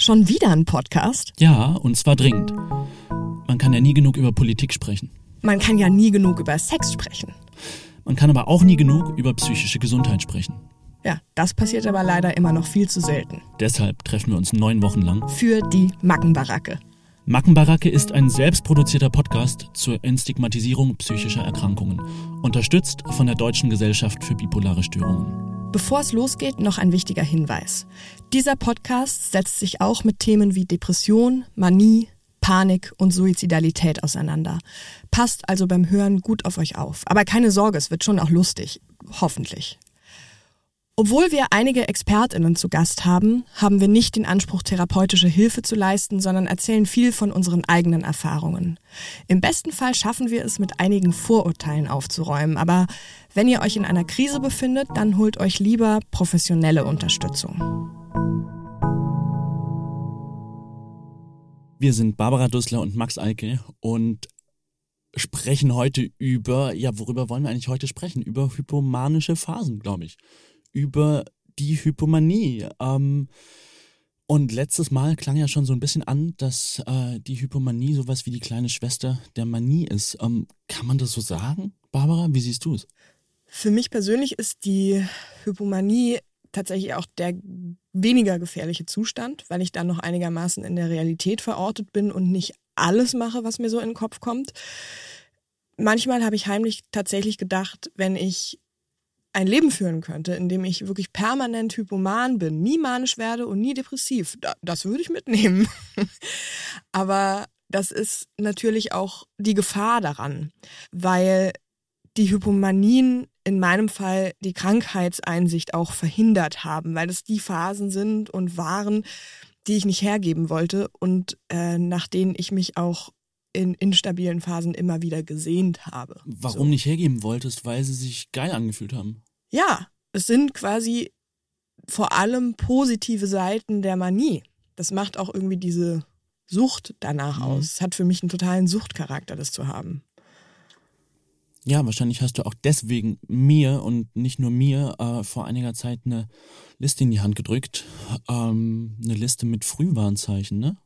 Schon wieder ein Podcast? Ja, und zwar dringend. Man kann ja nie genug über Politik sprechen. Man kann ja nie genug über Sex sprechen. Man kann aber auch nie genug über psychische Gesundheit sprechen. Ja, das passiert aber leider immer noch viel zu selten. Deshalb treffen wir uns neun Wochen lang. Für die Mackenbaracke. Mackenbaracke ist ein selbstproduzierter Podcast zur Entstigmatisierung psychischer Erkrankungen, unterstützt von der Deutschen Gesellschaft für bipolare Störungen. Bevor es losgeht, noch ein wichtiger Hinweis. Dieser Podcast setzt sich auch mit Themen wie Depression, Manie, Panik und Suizidalität auseinander. Passt also beim Hören gut auf euch auf. Aber keine Sorge, es wird schon auch lustig. Hoffentlich. Obwohl wir einige Expertinnen zu Gast haben, haben wir nicht den Anspruch, therapeutische Hilfe zu leisten, sondern erzählen viel von unseren eigenen Erfahrungen. Im besten Fall schaffen wir es, mit einigen Vorurteilen aufzuräumen, aber wenn ihr euch in einer Krise befindet, dann holt euch lieber professionelle Unterstützung. Wir sind Barbara Dussler und Max Eike und sprechen heute über, ja, worüber wollen wir eigentlich heute sprechen? Über hypomanische Phasen, glaube ich über die Hypomanie. Ähm, und letztes Mal klang ja schon so ein bisschen an, dass äh, die Hypomanie sowas wie die kleine Schwester der Manie ist. Ähm, kann man das so sagen, Barbara? Wie siehst du es? Für mich persönlich ist die Hypomanie tatsächlich auch der weniger gefährliche Zustand, weil ich dann noch einigermaßen in der Realität verortet bin und nicht alles mache, was mir so in den Kopf kommt. Manchmal habe ich heimlich tatsächlich gedacht, wenn ich ein Leben führen könnte, in dem ich wirklich permanent hypoman bin, nie manisch werde und nie depressiv, das würde ich mitnehmen. Aber das ist natürlich auch die Gefahr daran, weil die Hypomanien in meinem Fall die Krankheitseinsicht auch verhindert haben, weil es die Phasen sind und waren, die ich nicht hergeben wollte und äh, nach denen ich mich auch in instabilen Phasen immer wieder gesehnt habe. Warum so. nicht hergeben wolltest? Weil sie sich geil angefühlt haben. Ja, es sind quasi vor allem positive Seiten der Manie. Das macht auch irgendwie diese Sucht danach mhm. aus. Es hat für mich einen totalen Suchtcharakter, das zu haben. Ja, wahrscheinlich hast du auch deswegen mir und nicht nur mir äh, vor einiger Zeit eine Liste in die Hand gedrückt. Ähm, eine Liste mit Frühwarnzeichen, ne?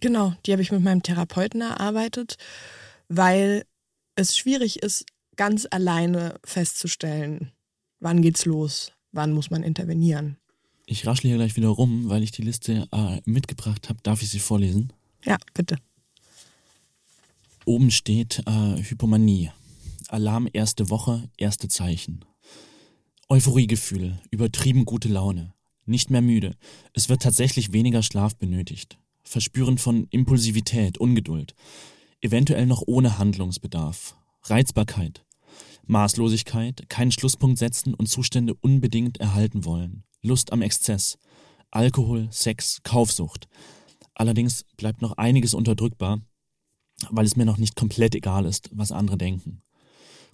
Genau, die habe ich mit meinem Therapeuten erarbeitet, weil es schwierig ist, ganz alleine festzustellen, wann geht's los, wann muss man intervenieren. Ich raschle hier gleich wieder rum, weil ich die Liste äh, mitgebracht habe. Darf ich sie vorlesen? Ja, bitte. Oben steht äh, Hypomanie. Alarm erste Woche, erste Zeichen. Euphoriegefühl, übertrieben gute Laune, nicht mehr müde. Es wird tatsächlich weniger Schlaf benötigt. Verspüren von Impulsivität, Ungeduld, eventuell noch ohne Handlungsbedarf, Reizbarkeit, Maßlosigkeit, keinen Schlusspunkt setzen und Zustände unbedingt erhalten wollen, Lust am Exzess, Alkohol, Sex, Kaufsucht. Allerdings bleibt noch einiges unterdrückbar, weil es mir noch nicht komplett egal ist, was andere denken.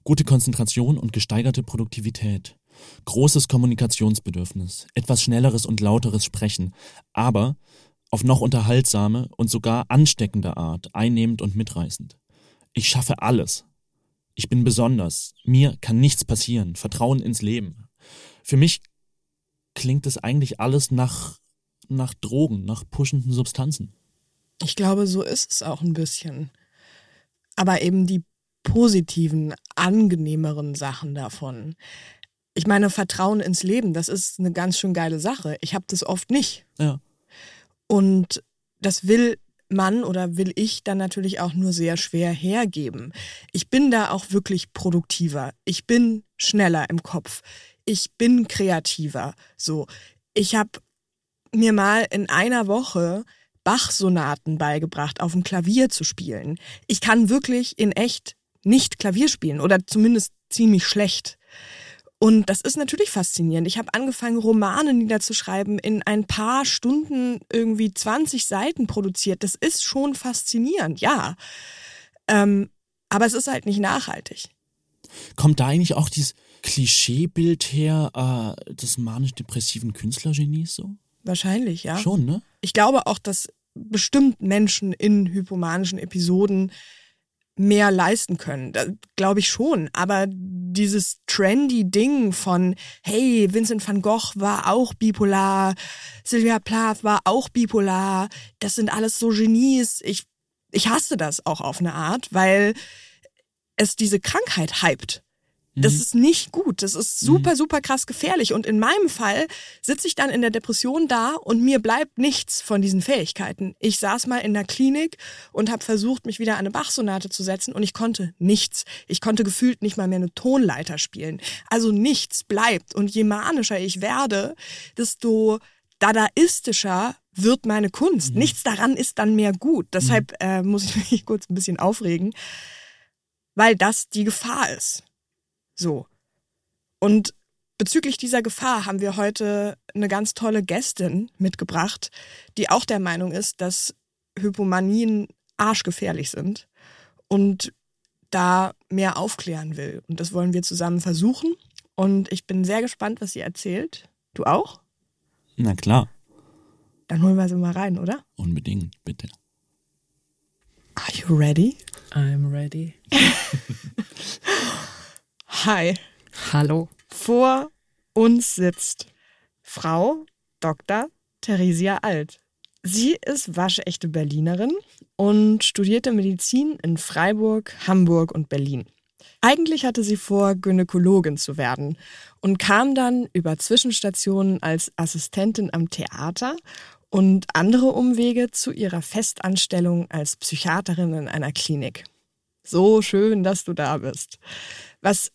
Gute Konzentration und gesteigerte Produktivität, großes Kommunikationsbedürfnis, etwas schnelleres und lauteres Sprechen, aber auf noch unterhaltsame und sogar ansteckende Art, einnehmend und mitreißend. Ich schaffe alles. Ich bin besonders. Mir kann nichts passieren. Vertrauen ins Leben. Für mich klingt es eigentlich alles nach, nach Drogen, nach pushenden Substanzen. Ich glaube, so ist es auch ein bisschen. Aber eben die positiven, angenehmeren Sachen davon. Ich meine, Vertrauen ins Leben, das ist eine ganz schön geile Sache. Ich habe das oft nicht. Ja. Und das will man oder will ich dann natürlich auch nur sehr schwer hergeben. Ich bin da auch wirklich produktiver. Ich bin schneller im Kopf. Ich bin kreativer. So, ich habe mir mal in einer Woche Bach-Sonaten beigebracht, auf dem Klavier zu spielen. Ich kann wirklich in echt nicht Klavier spielen oder zumindest ziemlich schlecht. Und das ist natürlich faszinierend. Ich habe angefangen, Romane niederzuschreiben, in ein paar Stunden irgendwie 20 Seiten produziert. Das ist schon faszinierend, ja. Ähm, aber es ist halt nicht nachhaltig. Kommt da eigentlich auch dieses Klischeebild her äh, des manisch-depressiven Künstlergenies so? Wahrscheinlich, ja. Schon, ne? Ich glaube auch, dass bestimmt Menschen in hypomanischen Episoden mehr leisten können. Glaube ich schon. Aber dieses trendy Ding von, hey, Vincent van Gogh war auch bipolar, Sylvia Plath war auch bipolar, das sind alles so Genies. Ich, ich hasse das auch auf eine Art, weil es diese Krankheit hypt. Das mhm. ist nicht gut. Das ist super, mhm. super krass gefährlich. Und in meinem Fall sitze ich dann in der Depression da und mir bleibt nichts von diesen Fähigkeiten. Ich saß mal in der Klinik und habe versucht, mich wieder an eine Bachsonate zu setzen und ich konnte nichts. Ich konnte gefühlt nicht mal mehr eine Tonleiter spielen. Also nichts bleibt. Und je manischer ich werde, desto dadaistischer wird meine Kunst. Mhm. Nichts daran ist dann mehr gut. Deshalb mhm. äh, muss ich mich kurz ein bisschen aufregen, weil das die Gefahr ist. So. Und bezüglich dieser Gefahr haben wir heute eine ganz tolle Gästin mitgebracht, die auch der Meinung ist, dass Hypomanien arschgefährlich sind und da mehr aufklären will. Und das wollen wir zusammen versuchen. Und ich bin sehr gespannt, was sie erzählt. Du auch? Na klar. Dann holen wir sie mal rein, oder? Unbedingt, bitte. Are you ready? I'm ready. Hi. Hallo. Vor uns sitzt Frau Dr. Theresia Alt. Sie ist waschechte Berlinerin und studierte Medizin in Freiburg, Hamburg und Berlin. Eigentlich hatte sie vor, Gynäkologin zu werden und kam dann über Zwischenstationen als Assistentin am Theater und andere Umwege zu ihrer Festanstellung als Psychiaterin in einer Klinik. So schön, dass du da bist. Was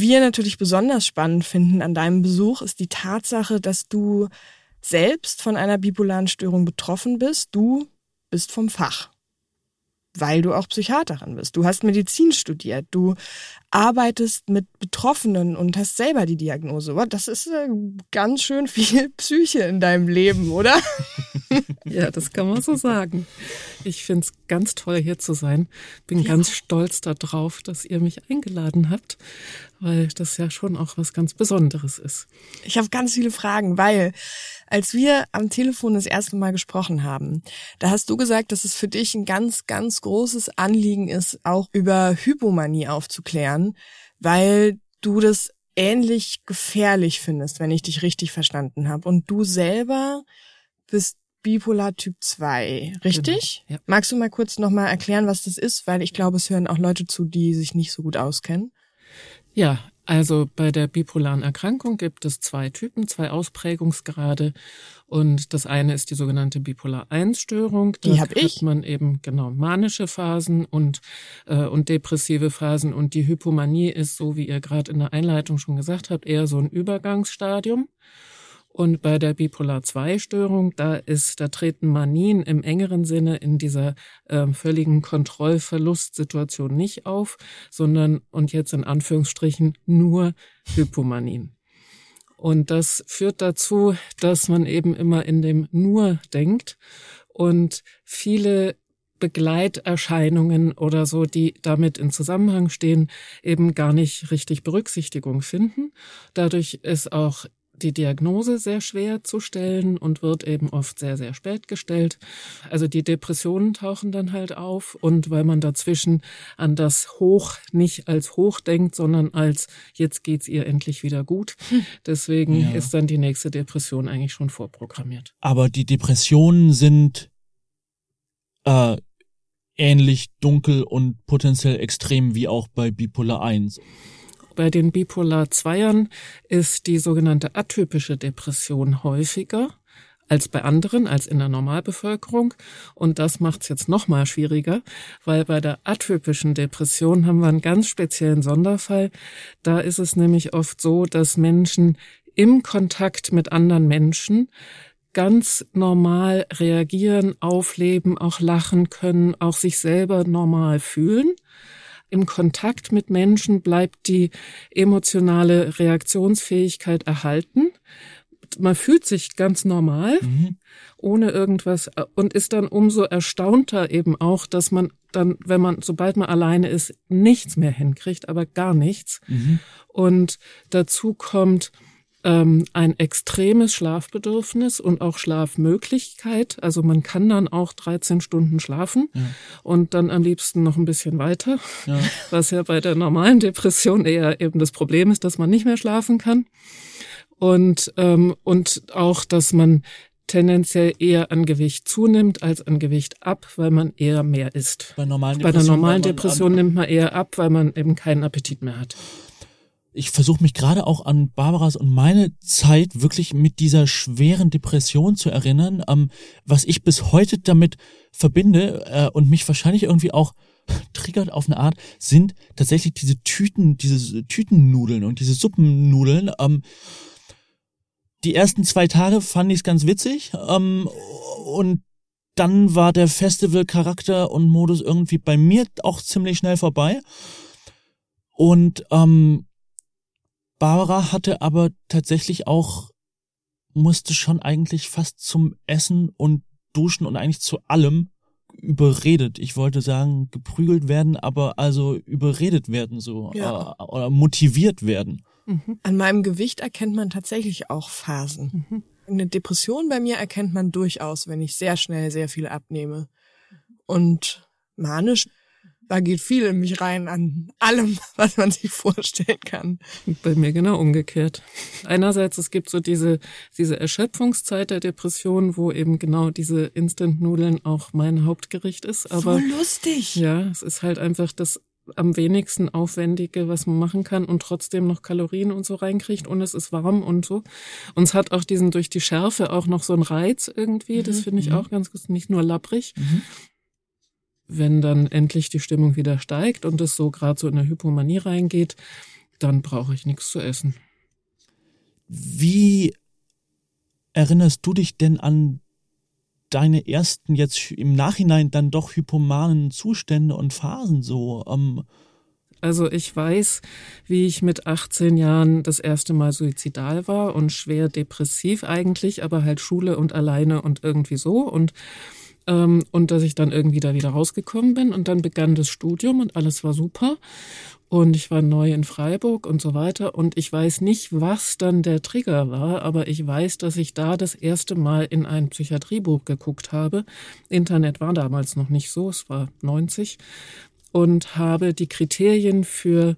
wir natürlich besonders spannend finden an deinem Besuch, ist die Tatsache, dass du selbst von einer bipolaren Störung betroffen bist. Du bist vom Fach weil du auch Psychiaterin bist. Du hast Medizin studiert, du arbeitest mit Betroffenen und hast selber die Diagnose. Das ist äh, ganz schön viel Psyche in deinem Leben, oder? Ja, das kann man so sagen. Ich finde es ganz toll, hier zu sein. Bin ja. ganz stolz darauf, dass ihr mich eingeladen habt, weil das ja schon auch was ganz Besonderes ist. Ich habe ganz viele Fragen, weil als wir am Telefon das erste Mal gesprochen haben, da hast du gesagt, dass es für dich ein ganz, ganz großes Anliegen ist, auch über Hypomanie aufzuklären, weil du das ähnlich gefährlich findest, wenn ich dich richtig verstanden habe. Und du selber bist Bipolar Typ 2, richtig? Genau, ja. Magst du mal kurz nochmal erklären, was das ist? Weil ich glaube, es hören auch Leute zu, die sich nicht so gut auskennen. Ja, also bei der bipolaren Erkrankung gibt es zwei Typen, zwei Ausprägungsgrade. Und das eine ist die sogenannte Bipolar-1-Störung. Die habe ich. man eben genau manische Phasen und, äh, und depressive Phasen. Und die Hypomanie ist, so wie ihr gerade in der Einleitung schon gesagt habt, eher so ein Übergangsstadium. Und bei der Bipolar-2-Störung, da ist, da treten Manien im engeren Sinne in dieser äh, völligen Kontrollverlustsituation nicht auf, sondern, und jetzt in Anführungsstrichen, nur Hypomanien. Und das führt dazu, dass man eben immer in dem nur denkt und viele Begleiterscheinungen oder so, die damit in Zusammenhang stehen, eben gar nicht richtig Berücksichtigung finden. Dadurch ist auch die Diagnose sehr schwer zu stellen und wird eben oft sehr, sehr spät gestellt. Also die Depressionen tauchen dann halt auf und weil man dazwischen an das Hoch nicht als Hoch denkt, sondern als jetzt geht's ihr endlich wieder gut. Deswegen ja. ist dann die nächste Depression eigentlich schon vorprogrammiert. Aber die Depressionen sind äh, ähnlich dunkel und potenziell extrem wie auch bei Bipolar 1. Bei den Bipolar-Zweiern ist die sogenannte atypische Depression häufiger als bei anderen, als in der Normalbevölkerung. Und das macht es jetzt noch mal schwieriger, weil bei der atypischen Depression haben wir einen ganz speziellen Sonderfall. Da ist es nämlich oft so, dass Menschen im Kontakt mit anderen Menschen ganz normal reagieren, aufleben, auch lachen können, auch sich selber normal fühlen im Kontakt mit Menschen bleibt die emotionale Reaktionsfähigkeit erhalten. Man fühlt sich ganz normal, mhm. ohne irgendwas und ist dann umso erstaunter eben auch, dass man dann, wenn man, sobald man alleine ist, nichts mehr hinkriegt, aber gar nichts. Mhm. Und dazu kommt, ähm, ein extremes Schlafbedürfnis und auch Schlafmöglichkeit. Also man kann dann auch 13 Stunden schlafen ja. und dann am liebsten noch ein bisschen weiter, ja. was ja bei der normalen Depression eher eben das Problem ist, dass man nicht mehr schlafen kann. Und, ähm, und auch, dass man tendenziell eher an Gewicht zunimmt als an Gewicht ab, weil man eher mehr isst. Bei, normalen Bei der normalen Depression nimmt man eher ab, weil man eben keinen Appetit mehr hat ich versuche mich gerade auch an Barbaras und meine Zeit wirklich mit dieser schweren Depression zu erinnern, ähm, was ich bis heute damit verbinde äh, und mich wahrscheinlich irgendwie auch triggert auf eine Art, sind tatsächlich diese Tüten, diese Tütennudeln und diese Suppennudeln. Ähm, die ersten zwei Tage fand ich es ganz witzig ähm, und dann war der Festival-Charakter und Modus irgendwie bei mir auch ziemlich schnell vorbei. Und ähm, Barbara hatte aber tatsächlich auch, musste schon eigentlich fast zum Essen und Duschen und eigentlich zu allem überredet. Ich wollte sagen, geprügelt werden, aber also überredet werden so ja. äh, oder motiviert werden. Mhm. An meinem Gewicht erkennt man tatsächlich auch Phasen. Mhm. Eine Depression bei mir erkennt man durchaus, wenn ich sehr schnell sehr viel abnehme. Und manisch da geht viel in mich rein an allem, was man sich vorstellen kann. Bei mir genau umgekehrt. Einerseits, es gibt so diese, diese Erschöpfungszeit der Depression, wo eben genau diese Instant-Nudeln auch mein Hauptgericht ist. Aber, so lustig. Ja, es ist halt einfach das am wenigsten aufwendige, was man machen kann und trotzdem noch Kalorien und so reinkriegt und es ist warm und so. Und es hat auch diesen durch die Schärfe auch noch so einen Reiz irgendwie. Das mhm. finde ich mhm. auch ganz gut. Nicht nur lapprig. Mhm wenn dann endlich die Stimmung wieder steigt und es so gerade so in der Hypomanie reingeht, dann brauche ich nichts zu essen. Wie erinnerst du dich denn an deine ersten jetzt im Nachhinein dann doch hypomanen Zustände und Phasen so? Ähm also ich weiß, wie ich mit 18 Jahren das erste Mal suizidal war und schwer depressiv eigentlich, aber halt Schule und alleine und irgendwie so und ähm, und dass ich dann irgendwie da wieder rausgekommen bin. Und dann begann das Studium und alles war super. Und ich war neu in Freiburg und so weiter. Und ich weiß nicht, was dann der Trigger war, aber ich weiß, dass ich da das erste Mal in ein Psychiatriebuch geguckt habe. Internet war damals noch nicht so, es war 90 und habe die Kriterien für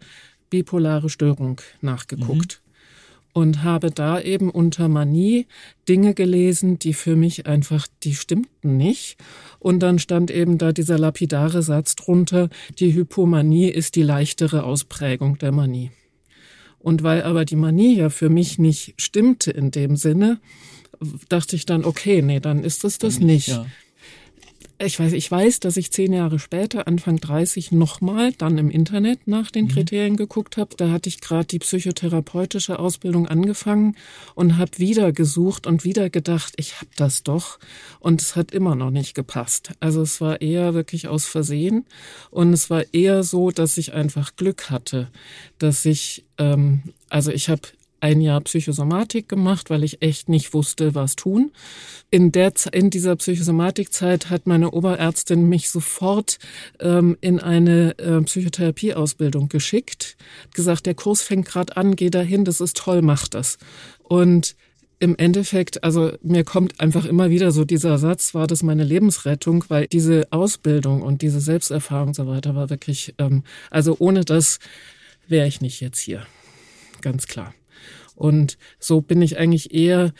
bipolare Störung nachgeguckt. Mhm und habe da eben unter Manie Dinge gelesen, die für mich einfach, die stimmten nicht. Und dann stand eben da dieser lapidare Satz drunter, die Hypomanie ist die leichtere Ausprägung der Manie. Und weil aber die Manie ja für mich nicht stimmte in dem Sinne, dachte ich dann, okay, nee, dann ist es das nicht. Ja ich weiß, ich weiß, dass ich zehn Jahre später, Anfang 30, nochmal dann im Internet nach den mhm. Kriterien geguckt habe. Da hatte ich gerade die psychotherapeutische Ausbildung angefangen und habe wieder gesucht und wieder gedacht, ich habe das doch. Und es hat immer noch nicht gepasst. Also es war eher wirklich aus Versehen und es war eher so, dass ich einfach Glück hatte, dass ich, ähm, also ich habe ein Jahr Psychosomatik gemacht, weil ich echt nicht wusste, was tun. In der in dieser Psychosomatikzeit hat meine Oberärztin mich sofort ähm, in eine äh, Psychotherapieausbildung geschickt, gesagt, der Kurs fängt gerade an, geh dahin, das ist toll, mach das. Und im Endeffekt, also mir kommt einfach immer wieder so dieser Satz, war das meine Lebensrettung, weil diese Ausbildung und diese Selbsterfahrung und so weiter war wirklich, ähm, also ohne das wäre ich nicht jetzt hier. Ganz klar. Und so bin ich eigentlich eher,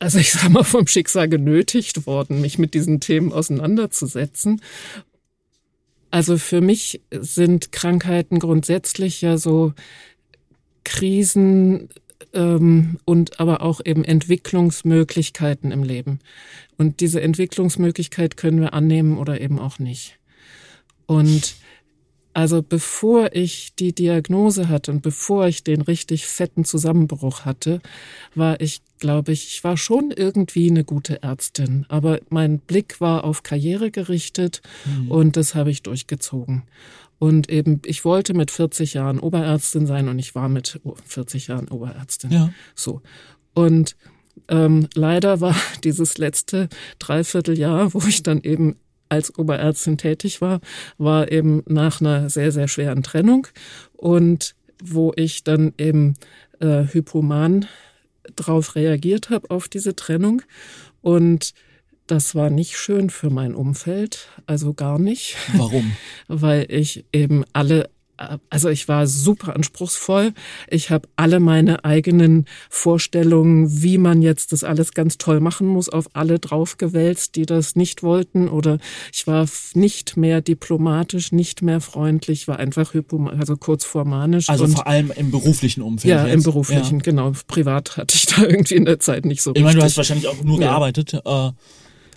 also ich sag mal, vom Schicksal genötigt worden, mich mit diesen Themen auseinanderzusetzen. Also für mich sind Krankheiten grundsätzlich ja so Krisen ähm, und aber auch eben Entwicklungsmöglichkeiten im Leben. Und diese Entwicklungsmöglichkeit können wir annehmen oder eben auch nicht. Und also bevor ich die Diagnose hatte und bevor ich den richtig fetten Zusammenbruch hatte, war ich, glaube ich, ich war schon irgendwie eine gute Ärztin. Aber mein Blick war auf Karriere gerichtet mhm. und das habe ich durchgezogen. Und eben, ich wollte mit 40 Jahren Oberärztin sein und ich war mit 40 Jahren Oberärztin. Ja. So. Und ähm, leider war dieses letzte Dreivierteljahr, wo ich dann eben als Oberärztin tätig war, war eben nach einer sehr, sehr schweren Trennung und wo ich dann eben äh, Hypoman drauf reagiert habe auf diese Trennung und das war nicht schön für mein Umfeld, also gar nicht. Warum? Weil ich eben alle also ich war super anspruchsvoll. Ich habe alle meine eigenen Vorstellungen, wie man jetzt das alles ganz toll machen muss, auf alle draufgewälzt, die das nicht wollten. Oder ich war nicht mehr diplomatisch, nicht mehr freundlich, war einfach hypo, also kurz vor manisch. Also vor allem im beruflichen Umfeld. Ja, jetzt. im beruflichen, ja. genau. Privat hatte ich da irgendwie in der Zeit nicht so. Ich meine, du hast wahrscheinlich auch nur ja. gearbeitet. Äh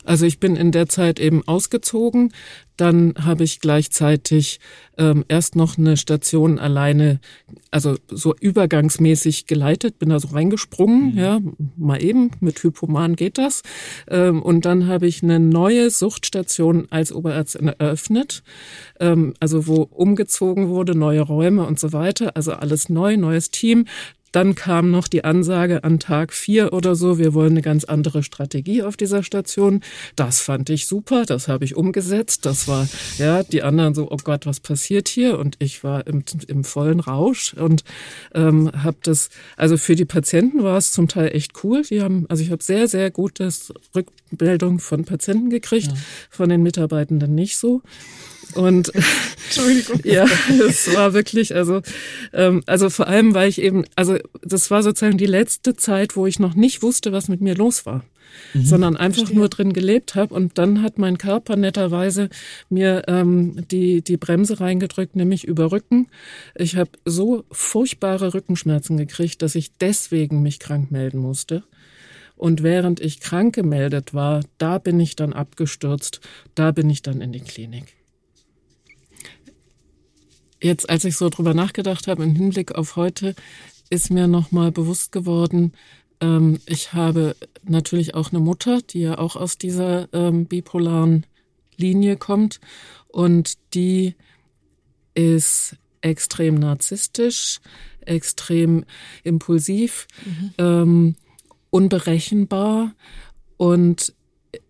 also ich bin in der Zeit eben ausgezogen. Dann habe ich gleichzeitig ähm, erst noch eine Station alleine, also so übergangsmäßig geleitet, bin da so reingesprungen, mhm. ja, mal eben, mit Hypoman geht das. Ähm, und dann habe ich eine neue Suchtstation als Oberärztin eröffnet, ähm, also wo umgezogen wurde, neue Räume und so weiter, also alles neu, neues Team, dann kam noch die Ansage an Tag vier oder so, wir wollen eine ganz andere Strategie auf dieser Station. Das fand ich super, das habe ich umgesetzt. Das war, ja, die anderen so, oh Gott, was passiert hier? Und ich war im, im vollen Rausch und ähm, habe das, also für die Patienten war es zum Teil echt cool. Die haben, also ich habe sehr, sehr gutes Rückmeldung von Patienten gekriegt, ja. von den Mitarbeitenden nicht so. Und Entschuldigung. ja, es war wirklich, also, ähm, also vor allem, weil ich eben, also das war sozusagen die letzte Zeit, wo ich noch nicht wusste, was mit mir los war. Mhm, sondern einfach verstehe. nur drin gelebt habe und dann hat mein Körper netterweise mir ähm, die die Bremse reingedrückt, nämlich über Rücken. Ich habe so furchtbare Rückenschmerzen gekriegt, dass ich deswegen mich krank melden musste. Und während ich krank gemeldet war, da bin ich dann abgestürzt, da bin ich dann in die Klinik jetzt, als ich so drüber nachgedacht habe, im Hinblick auf heute, ist mir nochmal bewusst geworden, ähm, ich habe natürlich auch eine Mutter, die ja auch aus dieser ähm, bipolaren Linie kommt und die ist extrem narzisstisch, extrem impulsiv, mhm. ähm, unberechenbar und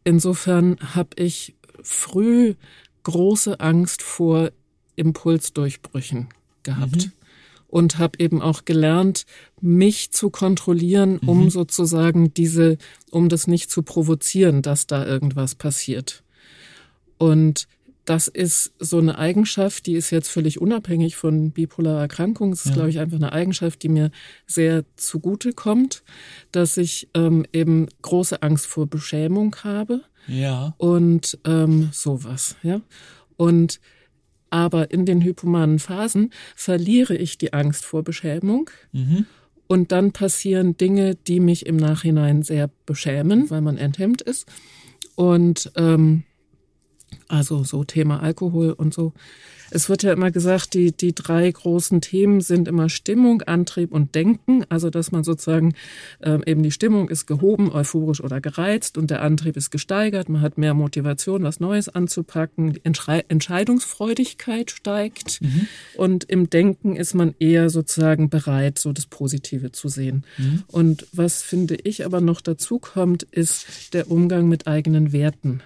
insofern habe ich früh große Angst vor Impulsdurchbrüchen gehabt. Mhm. Und habe eben auch gelernt, mich zu kontrollieren, um mhm. sozusagen diese, um das nicht zu provozieren, dass da irgendwas passiert. Und das ist so eine Eigenschaft, die ist jetzt völlig unabhängig von bipolarer Erkrankung. Es ist, ja. glaube ich, einfach eine Eigenschaft, die mir sehr zugute kommt, dass ich ähm, eben große Angst vor Beschämung habe. Ja. Und ähm, sowas, ja. Und aber in den hypomanen Phasen verliere ich die Angst vor Beschämung. Mhm. Und dann passieren Dinge, die mich im Nachhinein sehr beschämen, weil man enthemmt ist. Und ähm, also so Thema Alkohol und so. Es wird ja immer gesagt, die, die drei großen Themen sind immer Stimmung, Antrieb und Denken. Also, dass man sozusagen ähm, eben die Stimmung ist gehoben, euphorisch oder gereizt und der Antrieb ist gesteigert. Man hat mehr Motivation, was Neues anzupacken. Die Entschei Entscheidungsfreudigkeit steigt. Mhm. Und im Denken ist man eher sozusagen bereit, so das Positive zu sehen. Mhm. Und was finde ich aber noch dazu kommt, ist der Umgang mit eigenen Werten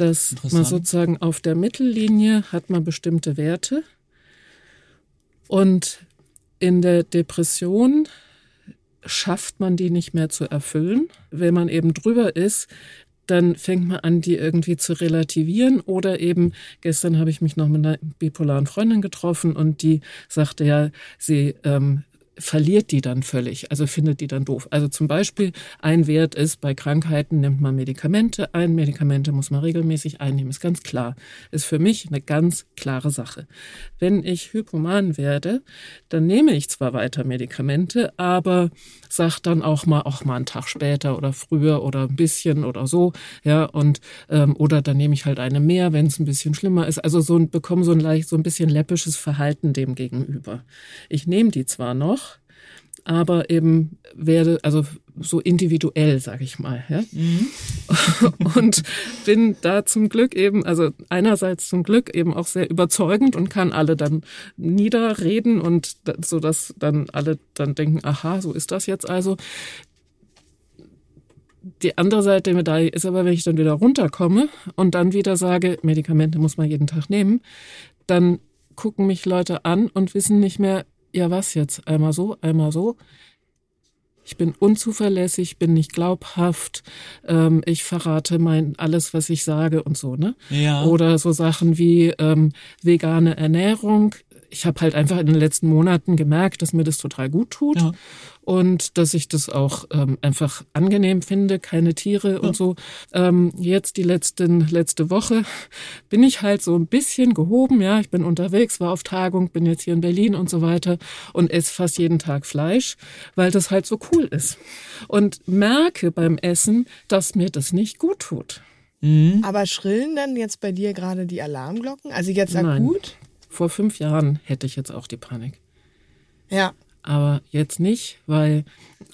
dass man sozusagen auf der Mittellinie hat man bestimmte Werte und in der Depression schafft man die nicht mehr zu erfüllen. Wenn man eben drüber ist, dann fängt man an, die irgendwie zu relativieren. Oder eben, gestern habe ich mich noch mit einer bipolaren Freundin getroffen und die sagte ja, sie ähm, verliert die dann völlig, also findet die dann doof. Also zum Beispiel ein Wert ist, bei Krankheiten nimmt man Medikamente ein, Medikamente muss man regelmäßig einnehmen, ist ganz klar. Ist für mich eine ganz klare Sache. Wenn ich hypoman werde, dann nehme ich zwar weiter Medikamente, aber sag dann auch mal, auch mal einen Tag später oder früher oder ein bisschen oder so, ja, und ähm, oder dann nehme ich halt eine mehr, wenn es ein bisschen schlimmer ist. Also so ein, bekomme so ein leicht, so ein bisschen läppisches Verhalten dem gegenüber. Ich nehme die zwar noch, aber eben werde, also so individuell, sage ich mal. Ja? Mhm. und bin da zum Glück eben, also einerseits zum Glück eben auch sehr überzeugend und kann alle dann niederreden und so, dass dann alle dann denken, aha, so ist das jetzt also. Die andere Seite der Medaille ist aber, wenn ich dann wieder runterkomme und dann wieder sage, Medikamente muss man jeden Tag nehmen, dann gucken mich Leute an und wissen nicht mehr, ja was jetzt, einmal so, einmal so. Ich bin unzuverlässig, bin nicht glaubhaft, ähm, ich verrate mein alles, was ich sage und so, ne? Ja. Oder so Sachen wie ähm, vegane Ernährung. Ich habe halt einfach in den letzten Monaten gemerkt, dass mir das total gut tut Ja. und dass ich das auch ähm, einfach angenehm finde, keine Tiere und so. Ähm, jetzt die letzten letzte Woche bin ich halt so ein bisschen gehoben, ja, ich bin unterwegs, war auf Tagung, bin jetzt hier in Berlin und so weiter und esse fast jeden Tag Fleisch, weil das halt so cool ist und merke beim Essen, dass mir das nicht gut tut. Mhm. Aber schrillen dann jetzt bei dir gerade die Alarmglocken? Also jetzt Nein. Vor fünf Jahren hätte ich jetzt auch die Panik. Ja. aber jetzt nicht, weil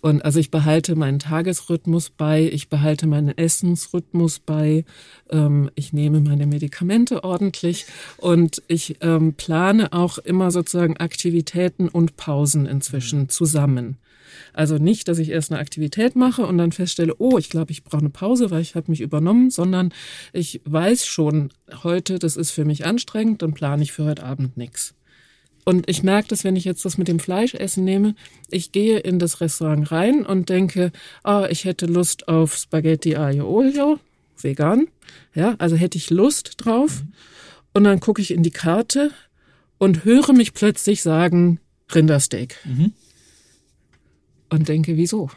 und also ich behalte meinen Tagesrhythmus bei, ich behalte meinen Essensrhythmus bei, ähm, ich nehme meine Medikamente ordentlich und ich ähm, plane auch immer sozusagen Aktivitäten und Pausen inzwischen zusammen. Also nicht, dass ich erst eine Aktivität mache und dann feststelle, oh, ich glaube, ich brauche eine Pause, weil ich habe mich übernommen, sondern ich weiß schon heute, das ist für mich anstrengend, dann plane ich für heute Abend nichts. Und ich merke das, wenn ich jetzt das mit dem Fleischessen nehme. Ich gehe in das Restaurant rein und denke, ah, ich hätte Lust auf Spaghetti Aglio Olio, vegan. Ja, also hätte ich Lust drauf. Und dann gucke ich in die Karte und höre mich plötzlich sagen, Rindersteak. Mhm. Und denke, wieso?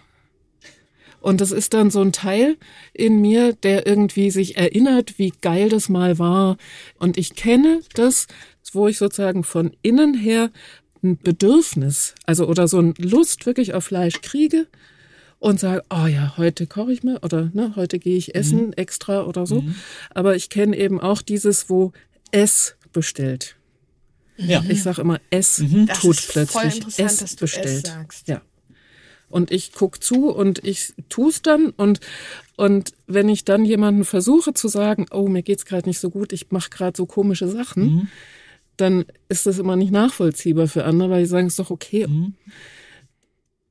Und das ist dann so ein Teil in mir, der irgendwie sich erinnert, wie geil das mal war. Und ich kenne das, wo ich sozusagen von innen her ein Bedürfnis, also oder so ein Lust wirklich auf Fleisch kriege und sage, oh ja, heute koche ich mal oder ne, heute gehe ich essen extra oder so. Aber ich kenne eben auch dieses, wo es bestellt. Ja. Ich sage immer, es Das tut ist voll plötzlich interessant, es dass du bestellt. es sagst. Ja. Und ich guck zu und ich tu's dann und und wenn ich dann jemanden versuche zu sagen, oh mir geht's gerade nicht so gut, ich mache gerade so komische Sachen, dann ist das immer nicht nachvollziehbar für andere, weil die sagen, es ist doch okay.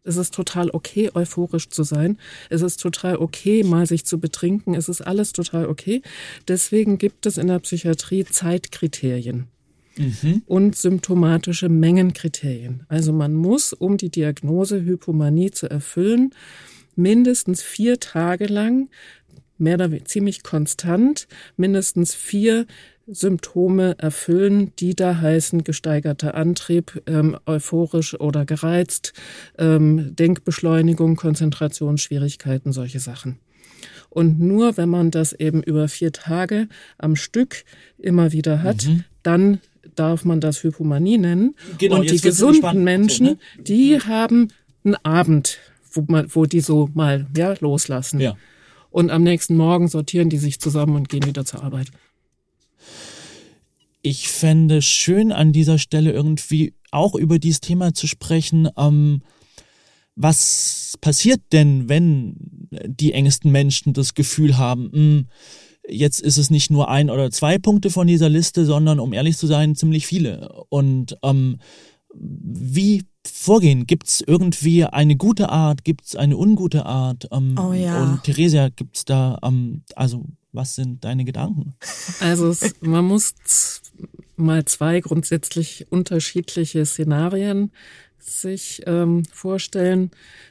Es ist total okay, euphorisch zu sein. Es ist total okay, mal sich zu betrinken. Es ist alles total okay. Deswegen gibt es in der Psychiatrie Zeitkriterien und symptomatische Mengenkriterien. Also man muss, um die Diagnose Hypomanie zu erfüllen, mindestens vier Tage lang, mehr oder weniger ziemlich konstant, mindestens vier Symptome erfüllen, die da heißen gesteigerter Antrieb, ähm, euphorisch oder gereizt, ähm, Denkbeschleunigung, Konzentrationsschwierigkeiten, solche Sachen. Und nur wenn man das eben über vier Tage am Stück immer wieder hat, dann darf man das Hypomanie nennen. Genau, und die gesunden spannend. So, Menschen, ne? die haben einen Abend, wo, man, wo die so mal ja, loslassen. Ja. Und am nächsten Morgen sortieren die sich zusammen und gehen wieder zur Arbeit. Ich fände schön an dieser Stelle irgendwie auch über dieses Thema zu sprechen. Ähm, was passiert denn, wenn die engsten Menschen das Gefühl haben, mh, jetzt ist es nicht nur ein oder zwei Punkte von dieser Liste, sondern um ehrlich zu sein, ziemlich viele. Und ähm, wie vorgehen? Gibt es irgendwie eine gute Art? Gibt es eine ungute Art? Ähm, Oh ja. Und Theresia, gibt es da, ähm, also was sind deine Gedanken? Also es, man muss mal zwei grundsätzlich unterschiedliche Szenarien sich ähm, vorstellen.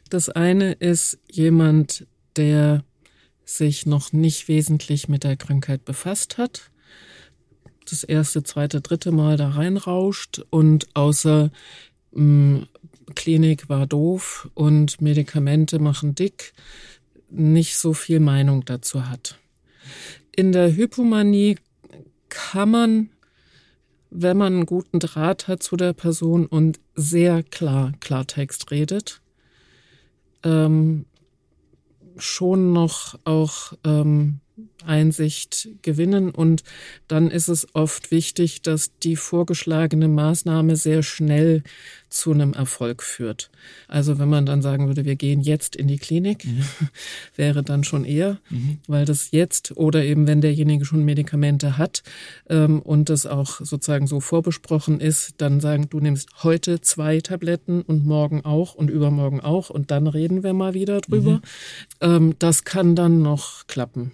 Das eine ist jemand, der sich noch nicht wesentlich mit der Krankheit befasst hat, das erste, zweite, dritte Mal da reinrauscht und außer mh, Klinik war doof und Medikamente machen dick, nicht so viel Meinung dazu hat. In der Hypomanie kann man, wenn man einen guten Draht hat zu der Person und sehr klar Klartext redet, ähm, schon noch auch ähm, Einsicht gewinnen und dann ist es oft wichtig, dass die vorgeschlagene Maßnahme sehr schnell zu einem Erfolg führt. Also wenn man dann sagen würde, wir gehen jetzt in die Klinik, wäre dann schon eher, weil das jetzt oder eben wenn derjenige schon Medikamente hat ähm, und das auch sozusagen so vorbesprochen ist, dann sagen, du nimmst heute zwei Tabletten und morgen auch und übermorgen auch und dann reden wir mal wieder drüber. Ähm, das kann dann noch klappen.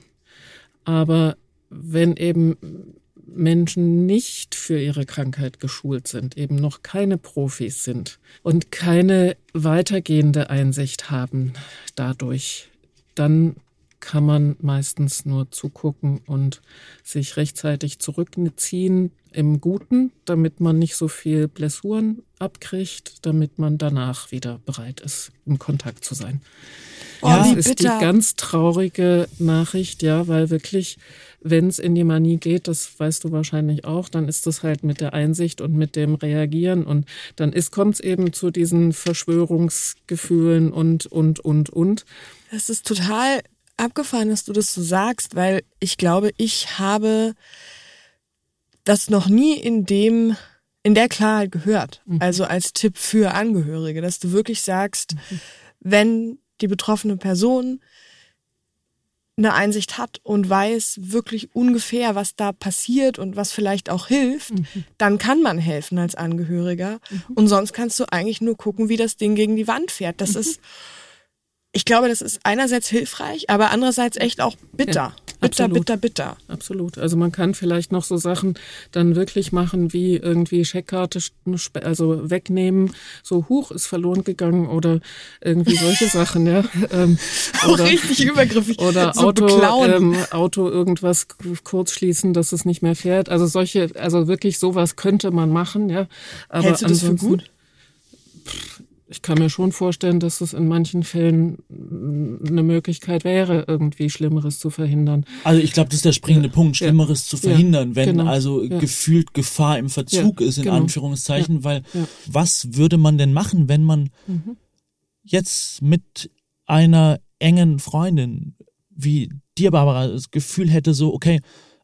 Aber wenn eben Menschen nicht für ihre Krankheit geschult sind, eben noch keine Profis sind und keine weitergehende Einsicht haben dadurch, dann kann man meistens nur zugucken und sich rechtzeitig zurückziehen im Guten, damit man nicht so viel Blessuren abkriegt, damit man danach wieder bereit ist, im Kontakt zu sein. Oh, ja, das ist bitter. die ganz traurige Nachricht, ja, weil wirklich, wenn es in die Manie geht, das weißt du wahrscheinlich auch, dann ist das halt mit der Einsicht und mit dem Reagieren und dann kommt es eben zu diesen Verschwörungsgefühlen und, und, und, und. Das ist total abgefahren, dass du das so sagst, weil ich glaube, ich habe das noch nie in dem in der Klarheit gehört. Mhm. Also als Tipp für Angehörige, dass du wirklich sagst, mhm. wenn die betroffene Person eine Einsicht hat und weiß wirklich ungefähr, was da passiert und was vielleicht auch hilft, mhm. dann kann man helfen als Angehöriger. Mhm. Und sonst kannst du eigentlich nur gucken, wie das Ding gegen die Wand fährt. Das mhm. ist ich glaube, das ist einerseits hilfreich, aber andererseits echt auch bitter. Ja, bitter, absolut. bitter, bitter. Absolut. Also man kann vielleicht noch so Sachen dann wirklich machen, wie irgendwie Scheckkarte also wegnehmen, so hoch ist verloren gegangen oder irgendwie solche Sachen, ja. Ähm, oder, auch richtig übergriffig. Oder so Auto, ähm, Auto irgendwas kurz schließen, dass es nicht mehr fährt. Also solche, also wirklich sowas könnte man machen, ja. Aber Hältst du das für gut? Ich kann mir schon vorstellen, dass es in manchen Fällen eine Möglichkeit wäre, irgendwie Schlimmeres zu verhindern. Also ich glaube, das ist der springende ja. Punkt, Schlimmeres ja. zu verhindern, ja. wenn genau. also gefühlt Gefahr im Verzug ist, in genau. Anführungszeichen, weil was würde man denn machen, wenn man mhm. jetzt mit einer engen Freundin wie dir, Barbara, das Gefühl hätte, so, okay,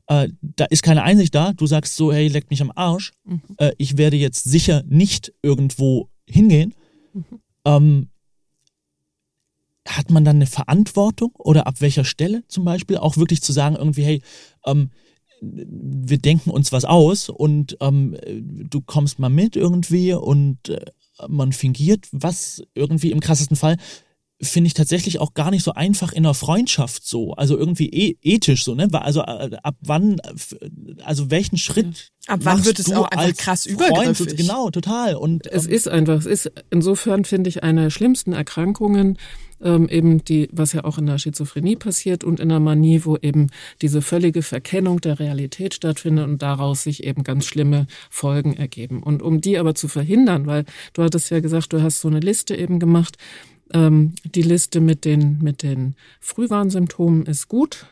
äh, da ist keine Einsicht da, du sagst so, hey, leck mich am Arsch, mhm. äh, ich werde jetzt sicher nicht irgendwo hingehen, Mhm. Ähm, hat man dann eine Verantwortung oder ab welcher Stelle zum Beispiel auch wirklich zu sagen, irgendwie, hey, ähm, wir denken uns was aus und ähm, du kommst mal mit irgendwie und äh, man fingiert was irgendwie im krassesten Fall finde ich tatsächlich auch gar nicht so einfach in einer Freundschaft so, also irgendwie e ethisch so, ne? Also äh, ab wann, also welchen Schritt Ab wann wird es auch einfach krass übergriffig? Genau, total. Und es ähm, ist einfach, es ist insofern finde ich eine der schlimmsten Erkrankungen ähm, eben die, was ja auch in der Schizophrenie passiert und in der Manie, wo eben diese völlige Verkennung der Realität stattfindet und daraus sich eben ganz schlimme Folgen ergeben. Und um die aber zu verhindern, weil du hattest ja gesagt, du hast so eine Liste eben gemacht, ähm, die Liste mit den, mit den Frühwarnsymptomen ist gut,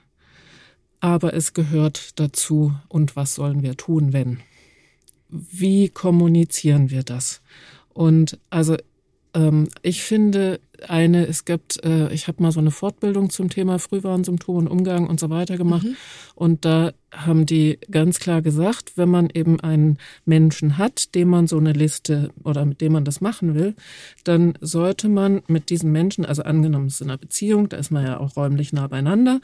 aber es gehört dazu, und was sollen wir tun, wenn? Wie kommunizieren wir das? Und also ähm, ich finde eine, es gibt, äh, ich habe mal so eine Fortbildung zum Thema Frühwarnsymptome und Umgang und so weiter gemacht. Mhm. Und da haben die ganz klar gesagt, wenn man eben einen Menschen hat, dem man so eine Liste oder mit dem man das machen will, dann sollte man mit diesem Menschen, also angenommen es ist in einer Beziehung, da ist man ja auch räumlich nah beieinander,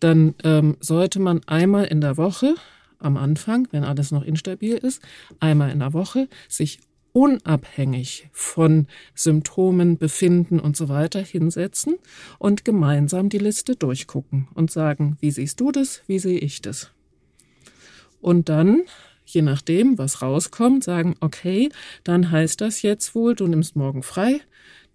dann ähm, sollte man einmal in der Woche am Anfang, wenn alles noch instabil ist, einmal in der Woche sich unabhängig von Symptomen, Befinden und so weiter hinsetzen und gemeinsam die Liste durchgucken und sagen, wie siehst du das, wie sehe ich das? Und dann, je nachdem, was rauskommt, sagen, okay, dann heißt das jetzt wohl, du nimmst morgen frei,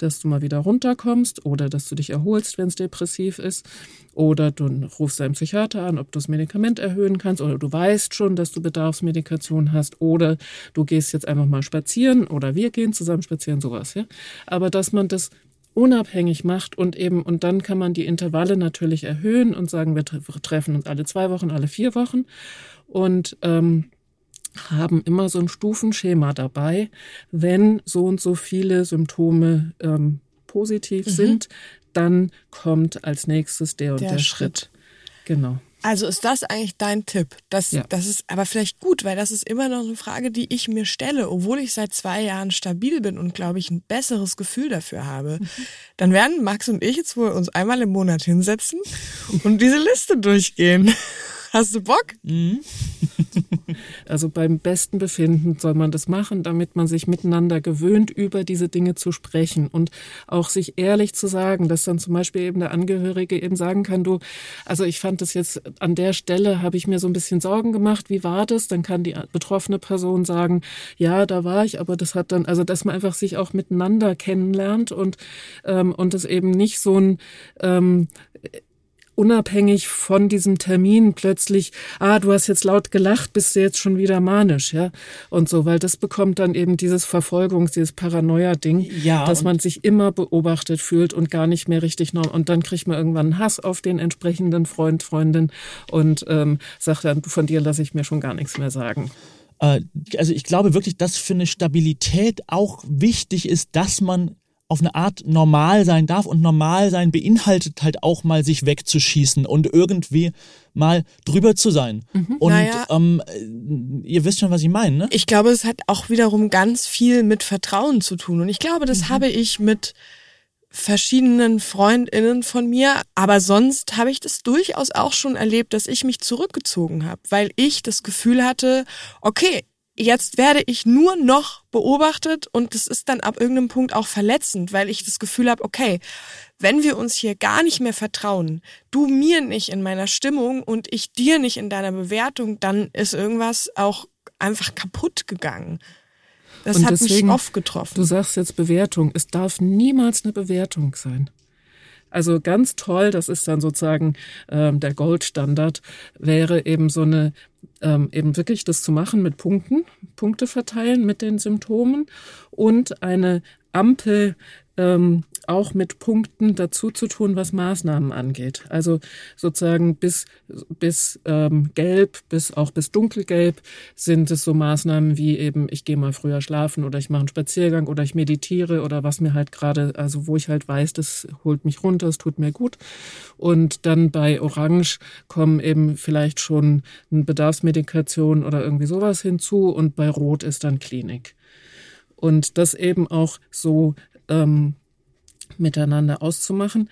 dass du mal wieder runterkommst oder dass du dich erholst, wenn es depressiv ist. Oder du rufst deinen Psychiater an, ob du das Medikament erhöhen kannst. Oder du weißt schon, dass du Bedarfsmedikation hast. Oder du gehst jetzt einfach mal spazieren oder wir gehen zusammen spazieren, sowas. Ja? Aber dass man das unabhängig macht und eben, und dann kann man die Intervalle natürlich erhöhen und sagen, wir treffen uns alle zwei Wochen, alle vier Wochen. Und ähm, haben immer so ein Stufenschema dabei. Wenn so und so viele Symptome ähm, positiv mhm. sind, dann kommt als nächstes der und der, der Schritt. Schritt. Genau. Also ist das eigentlich dein Tipp? Das, ja. das ist aber vielleicht gut, weil das ist immer noch eine Frage, die ich mir stelle, obwohl ich seit zwei Jahren stabil bin und glaube ich ein besseres Gefühl dafür habe. Mhm. Dann werden Max und ich jetzt wohl uns einmal im Monat hinsetzen und diese Liste durchgehen. Hast du Bock? Mhm. also beim besten Befinden soll man das machen, damit man sich miteinander gewöhnt, über diese Dinge zu sprechen und auch sich ehrlich zu sagen, dass dann zum Beispiel eben der Angehörige eben sagen kann, du, also ich fand das jetzt an der Stelle, habe ich mir so ein bisschen Sorgen gemacht, wie war das? Dann kann die betroffene Person sagen, ja, da war ich, aber das hat dann, also dass man einfach sich auch miteinander kennenlernt und, ähm, und es eben nicht so ein ähm, unabhängig von diesem Termin plötzlich, ah, du hast jetzt laut gelacht, bist du jetzt schon wieder manisch, ja? Und so, weil das bekommt dann eben dieses Verfolgungs-, dieses Paranoia-Ding, ja, dass man sich immer beobachtet fühlt und gar nicht mehr richtig normal. Und dann kriegt man irgendwann Hass auf den entsprechenden Freund, Freundin und ähm, sagt dann, von dir lasse ich mir schon gar nichts mehr sagen äh, also ich glaube wirklich, dass für eine Stabilität auch wichtig ist, dass man auf eine Art normal sein darf und normal sein beinhaltet halt auch mal sich wegzuschießen und irgendwie mal drüber zu sein. Mhm. Und naja, ähm, ihr wisst schon, was ich meine, ne? Ich glaube, es hat auch wiederum ganz viel mit Vertrauen zu tun. Und ich glaube, das mhm. habe ich mit verschiedenen Freundinnen von mir, aber sonst habe ich das durchaus auch schon erlebt, dass ich mich zurückgezogen habe, weil ich das Gefühl hatte, okay, jetzt werde ich nur noch beobachtet und das ist dann ab irgendeinem Punkt auch verletzend, weil ich das Gefühl habe, okay, wenn wir uns hier gar nicht mehr vertrauen, du mir nicht in meiner Stimmung und ich dir nicht in deiner Bewertung, dann ist irgendwas auch einfach kaputt gegangen. Das und hat deswegen, mich oft getroffen. Du sagst jetzt Bewertung. Es darf niemals eine Bewertung sein. Also ganz toll, das ist dann sozusagen ähm, der Goldstandard, wäre eben so eine, ähm, eben wirklich das zu machen mit Punkten, Punkte verteilen mit den Symptomen und eine Ampel ähm, auch mit Punkten dazu zu tun, was Maßnahmen angeht. Also sozusagen bis, bis ähm, gelb, bis auch bis dunkelgelb sind es so Maßnahmen wie eben, ich gehe mal früher schlafen oder ich mache einen Spaziergang oder ich meditiere oder was mir halt gerade, also wo ich halt weiß, das holt mich runter, es tut mir gut. Und dann bei Orange kommen eben vielleicht schon eine Bedarfsmedikation oder irgendwie sowas hinzu und bei Rot ist dann Klinik. Und das eben auch so ähm, miteinander auszumachen.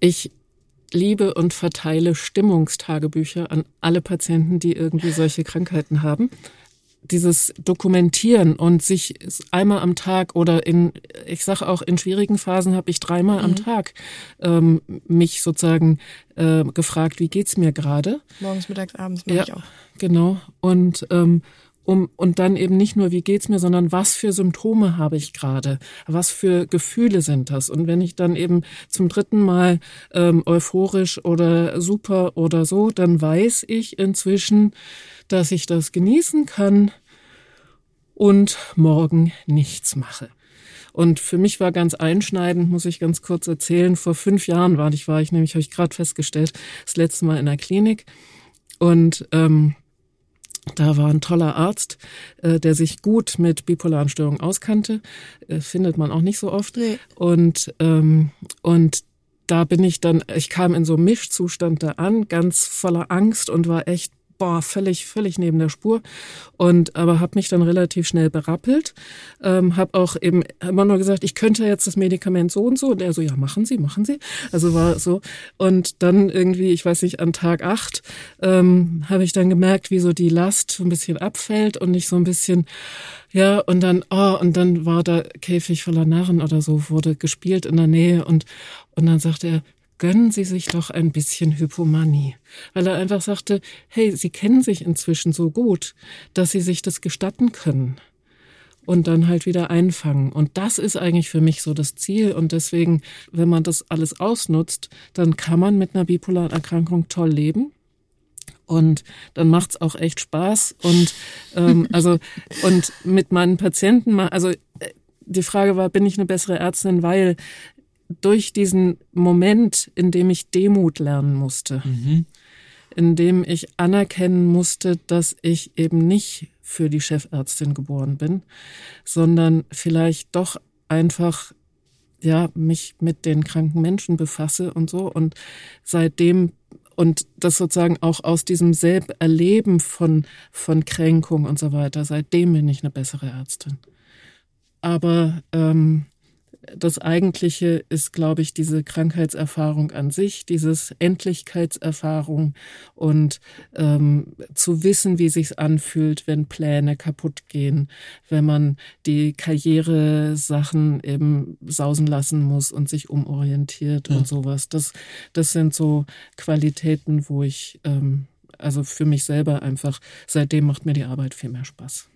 Ich liebe und verteile Stimmungstagebücher an alle Patienten, die irgendwie solche Krankheiten haben. Dieses Dokumentieren und sich einmal am Tag oder in, ich sage auch in schwierigen Phasen habe ich dreimal mhm. am Tag ähm, mich sozusagen äh, gefragt, wie geht's mir gerade? Morgens, mittags, abends mache ja, ich auch. Genau. Und ähm, um und dann eben nicht nur, wie geht's mir, sondern was für Symptome habe ich gerade, was für Gefühle sind das. Und wenn ich dann eben zum dritten Mal ähm, euphorisch oder super oder so, dann weiß ich inzwischen, dass ich das genießen kann und morgen nichts mache. Und für mich war ganz einschneidend, muss ich ganz kurz erzählen, vor fünf Jahren war ich, war ich nämlich, habe ich gerade festgestellt, das letzte Mal in der Klinik. Und ähm, da war ein toller Arzt, äh, der sich gut mit bipolaren Störungen auskannte. Äh, findet man auch nicht so oft. Nee. Und, ähm, und da bin ich dann, ich kam in so einem Mischzustand da an, ganz voller Angst und war echt boah, völlig, völlig neben der Spur. Und aber habe mich dann relativ schnell berappelt, ähm, habe auch eben immer nur gesagt, ich könnte jetzt das Medikament so und so. Und er so, ja, machen Sie, machen Sie. Also war so. Und dann irgendwie, ich weiß nicht, an Tag acht ähm, habe ich dann gemerkt, wie so die Last so ein bisschen abfällt und ich so ein bisschen ja, und dann, oh, und dann war da Käfig voller Narren oder so, wurde gespielt in der Nähe und, und dann sagte er, gönnen Sie sich doch ein bisschen Hypomanie. Weil er einfach sagte, hey, Sie kennen sich inzwischen so gut, dass Sie sich das gestatten können. Und dann halt wieder einfangen. Und das ist eigentlich für mich so das Ziel. Und deswegen, wenn man das alles ausnutzt, dann kann man mit einer bipolaren Erkrankung toll leben. Und dann macht's auch echt Spaß. Und ähm, also und mit meinen Patienten, also äh, die Frage war, bin ich eine bessere Ärztin, weil durch diesen Moment, in dem ich Demut lernen musste, mhm. in dem ich anerkennen musste, dass ich eben nicht für die Chefärztin geboren bin, sondern vielleicht doch einfach ja mich mit den kranken Menschen befasse und so. Und seitdem und das sozusagen auch aus diesem Selberleben von von Kränkung und so weiter seitdem bin ich eine bessere Ärztin. Aber ähm, das Eigentliche ist, glaube ich, diese Krankheitserfahrung an sich, dieses Endlichkeitserfahrung und ähm, zu wissen, wie sich's anfühlt, wenn Pläne kaputt gehen, wenn man die Karriere-Sachen eben sausen lassen muss und sich umorientiert ja. und sowas. Das, das sind so Qualitäten, wo ich ähm, also für mich selber einfach, seitdem macht mir die Arbeit viel mehr Spaß.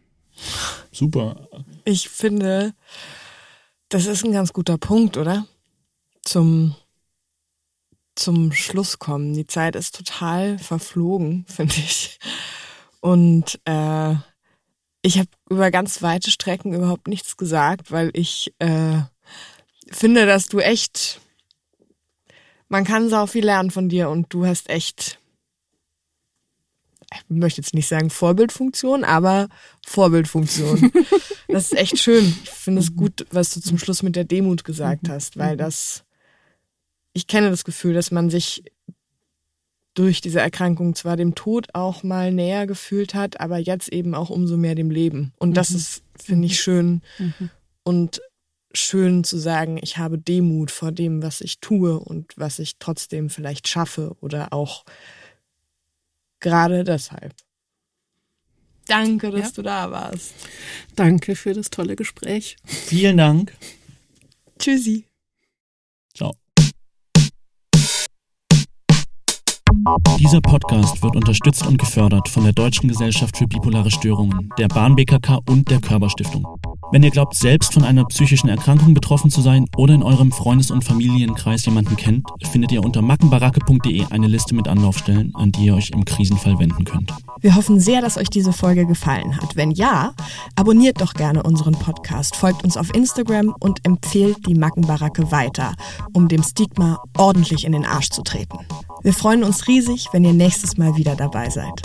Super. Ich finde, das ist ein ganz guter Punkt, oder? Zum, zum Schluss kommen. Die Zeit ist total verflogen, finde ich. Und äh, ich habe über ganz weite Strecken überhaupt nichts gesagt, weil ich äh, finde, dass du echt, man kann sau viel lernen von dir und du hast echt möchte jetzt nicht sagen Vorbildfunktion, aber Vorbildfunktion. das ist echt schön. Ich finde es gut, was du zum Schluss mit der Demut gesagt mhm. hast, weil mhm. das, ich kenne das Gefühl, dass man sich durch diese Erkrankung zwar dem Tod auch mal näher gefühlt hat, aber jetzt eben auch umso mehr dem Leben. Und das mhm. ist, finde ich, schön. Mhm. Und schön zu sagen, ich habe Demut vor dem, was ich tue und was ich trotzdem vielleicht schaffe oder auch Gerade deshalb. Danke, dass ja. du da warst. Danke für das tolle Gespräch. Vielen Dank. Tschüssi. Ciao. Dieser Podcast wird unterstützt und gefördert von der Deutschen Gesellschaft für bipolare Störungen, der Bahn BKK und der Körperstiftung. Wenn ihr glaubt, selbst von einer psychischen Erkrankung betroffen zu sein oder in eurem Freundes- und Familienkreis jemanden kennt, findet ihr unter mackenbaracke.de eine Liste mit Anlaufstellen, an die ihr euch im Krisenfall wenden könnt. Wir hoffen sehr, dass euch diese Folge gefallen hat. Wenn ja, abonniert doch gerne unseren Podcast, folgt uns auf Instagram und empfehlt die Mackenbaracke weiter, um dem Stigma ordentlich in den Arsch zu treten. Wir freuen uns riesig, wenn ihr nächstes Mal wieder dabei seid.